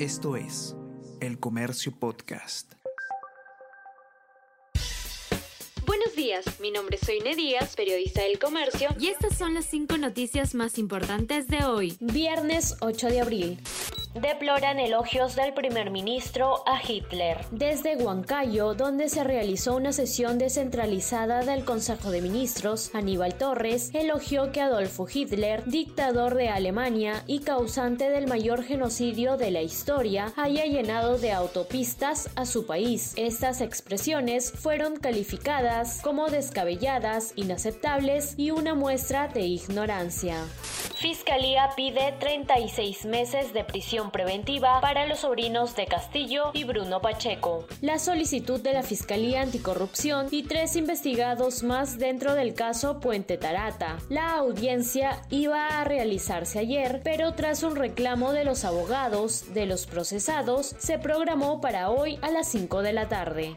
Esto es El Comercio Podcast. Buenos días, mi nombre es Soine Díaz, periodista del Comercio, y estas son las cinco noticias más importantes de hoy, viernes 8 de abril. Deploran elogios del primer ministro a Hitler. Desde Huancayo, donde se realizó una sesión descentralizada del Consejo de Ministros, Aníbal Torres elogió que Adolfo Hitler, dictador de Alemania y causante del mayor genocidio de la historia, haya llenado de autopistas a su país. Estas expresiones fueron calificadas como descabelladas, inaceptables y una muestra de ignorancia. Fiscalía pide 36 meses de prisión preventiva para los sobrinos de Castillo y Bruno Pacheco. La solicitud de la Fiscalía Anticorrupción y tres investigados más dentro del caso Puente Tarata. La audiencia iba a realizarse ayer, pero tras un reclamo de los abogados de los procesados, se programó para hoy a las 5 de la tarde.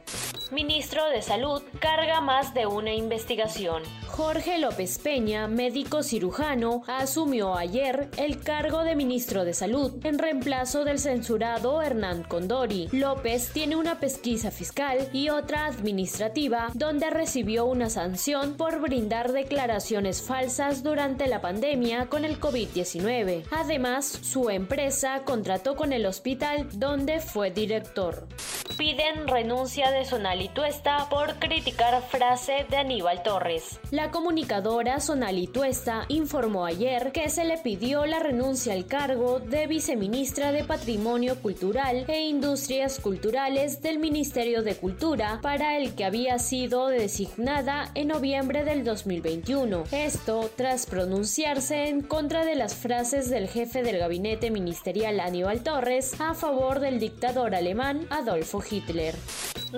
Ministro de Salud carga más de una investigación. Jorge López Peña, médico cirujano, asumió ayer el cargo de ministro de Salud en reemplazo del censurado Hernán Condori. López tiene una pesquisa fiscal y otra administrativa donde recibió una sanción por brindar declaraciones falsas durante la pandemia con el COVID-19. Además, su empresa contrató con el hospital donde fue director. Piden renuncia de Sonali Por criticar frase de Aníbal Torres. La comunicadora Sonali Tuesta informó ayer que se le pidió la renuncia al cargo de viceministra de Patrimonio Cultural e Industrias Culturales del Ministerio de Cultura, para el que había sido designada en noviembre del 2021. Esto tras pronunciarse en contra de las frases del jefe del gabinete ministerial Aníbal Torres a favor del dictador alemán Adolfo Hitler.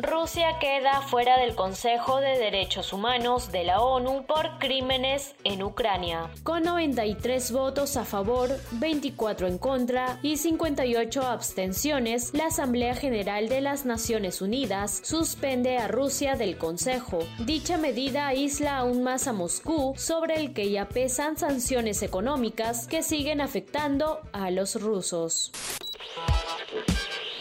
Rusia queda fuera del Consejo de Derechos Humanos de la ONU por crímenes en Ucrania. Con 93 votos a favor, 24 en contra y 58 abstenciones, la Asamblea General de las Naciones Unidas suspende a Rusia del Consejo. Dicha medida aísla aún más a Moscú, sobre el que ya pesan sanciones económicas que siguen afectando a los rusos.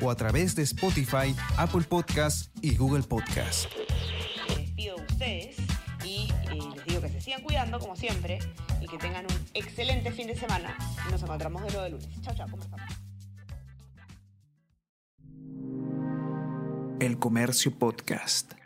o a través de Spotify, Apple Podcast y Google Podcast. Me despido de ustedes y eh, les digo que se sigan cuidando como siempre y que tengan un excelente fin de semana. Nos encontramos de nuevo de lunes. Chao, chao, ¿cómo están? El Comercio Podcast.